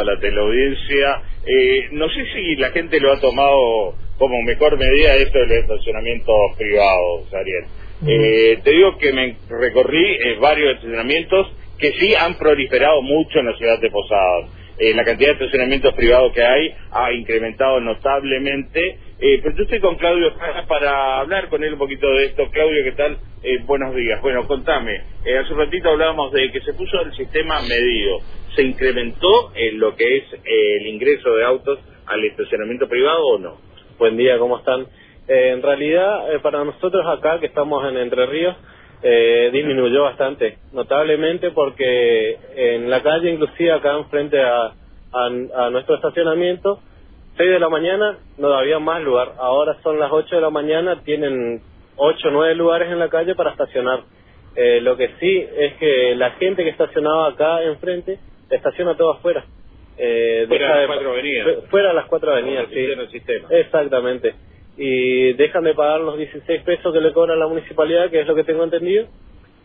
a la teleaudiencia. Eh, no sé si la gente lo ha tomado como mejor medida esto del estacionamiento privado, Ariel. Eh, te digo que me recorrí eh, varios estacionamientos que sí han proliferado mucho en la ciudad de Posadas. Eh, la cantidad de estacionamientos privados que hay ha incrementado notablemente. Eh, pero yo estoy con Claudio para hablar con él un poquito de esto. Claudio, ¿qué tal? Eh, buenos días. Bueno, contame. Eh, hace un ratito hablábamos de que se puso el sistema medido. ¿Se incrementó en lo que es eh, el ingreso de autos al estacionamiento privado o no? Buen día, ¿cómo están? Eh, en realidad, para nosotros acá, que estamos en Entre Ríos, disminuyó bastante, notablemente porque en la calle, inclusive acá enfrente a, a, a nuestro estacionamiento, 6 de la mañana no había más lugar, ahora son las 8 de la mañana, tienen 8 o 9 lugares en la calle para estacionar. Eh, lo que sí es que la gente que estacionaba acá enfrente, estaciona todo afuera. Eh, Fuera de las cuatro avenidas. fu- Fuera de las cuatro avenidas, sí. funciona el sistema. Exactamente. Y dejan de pagar los 16 pesos que le cobra la municipalidad, que es lo que tengo entendido,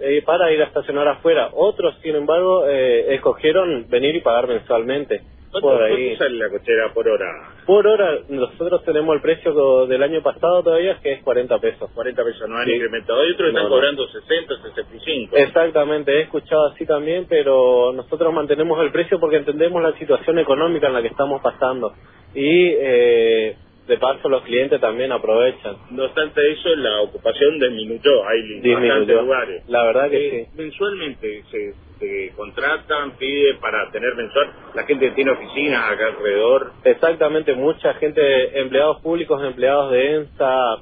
eh, para ir a estacionar afuera. Otros, sin embargo, eh, escogieron venir y pagar mensualmente. ¿Cuánto, Por cuánto ahí. sale la cochera por hora? Por hora, nosotros tenemos el precio del año pasado todavía, que es 40 pesos. 40 pesos, no han Sí. incrementado. Hay otros que No, están no. cobrando 60, 65. Exactamente, he escuchado así también, pero nosotros mantenemos el precio porque entendemos la situación económica en la que estamos pasando. Y eh, de paso los clientes también aprovechan. No obstante eso, la ocupación disminuyó. Hay bastantes lugares. La verdad que Eh, sí. Mensualmente se, se contratan, pide para tener mensual. La gente que tiene oficinas acá alrededor. Exactamente, mucha gente, empleados públicos, empleados de ENSA,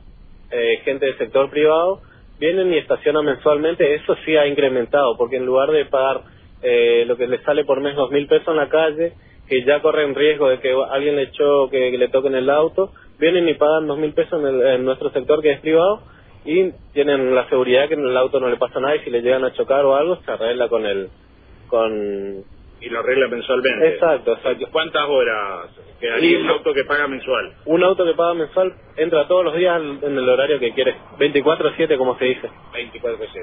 eh, gente del sector privado, vienen y estacionan mensualmente. Eso sí ha incrementado, porque en lugar de pagar eh, lo que les sale por mes dos mil pesos en la calle, que ya corren riesgo de que alguien le echó, que, le toquen el auto, vienen y pagan dos mil pesos en nuestro sector que es privado y tienen la seguridad que en el auto no le pasa nada y si le llegan a chocar o algo se arregla con el con Y lo arregla mensualmente. exacto exacto ¿Cuántas horas quedaría un auto que paga mensual? Un auto que paga mensual entra todos los días en el horario que quiere, 24/7 como se dice. 24 pesos.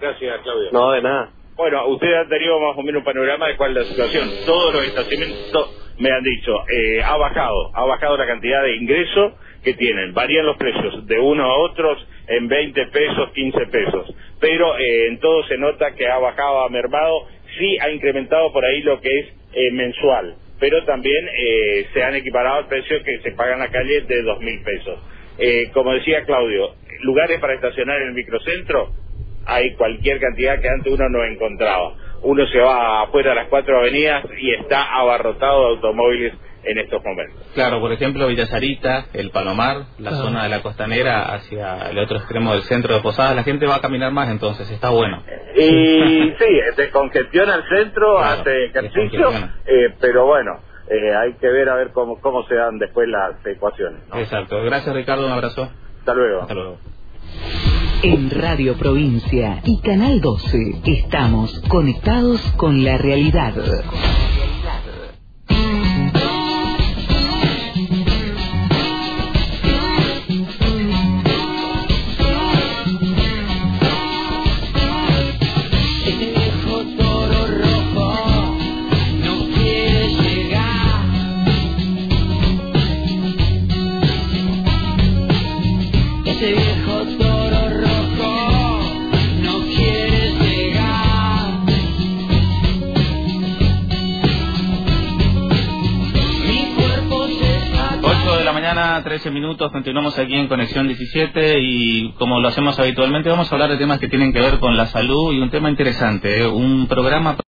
Gracias, Claudio. No, de nada. Bueno, usted ha tenido más o menos un panorama de cuál es la situación. Todos los estacionamientos me han dicho, eh, ha bajado, ha bajado la cantidad de ingresos que tienen. Varían los precios de unos a otros en 20 pesos, 15 pesos. Pero eh, en todo se nota que ha bajado, ha mermado, sí ha incrementado por ahí lo que es eh, mensual. Pero también eh, se han equiparado al precio que se paga en la calle de 2 mil pesos. Eh, como decía Claudio, lugares para estacionar en el microcentro, hay cualquier cantidad que antes uno no encontraba. Uno se va afuera a las cuatro avenidas y está abarrotado de automóviles en estos momentos. Claro, por ejemplo, Villa Sarita, el Palomar, la Ah. zona de la costanera hacia el otro extremo del centro de Posadas, la gente va a caminar más entonces, está bueno. Y sí, descongestiona el centro, Claro, hace ejercicio, eh, pero bueno, eh, hay que ver a ver cómo, cómo se dan después las ecuaciones. ¿no? Exacto. Gracias Ricardo, un abrazo. Hasta luego. Hasta luego. En Radio Provincia y Canal 12 estamos conectados con la realidad. Este viejo toro rojo no quiere llegar. Mi cuerpo se está 8 de la mañana, 13 minutos, continuamos aquí en Conexión 17 y como lo hacemos habitualmente vamos a hablar de temas que tienen que ver con la salud y un tema interesante, ¿eh? un programa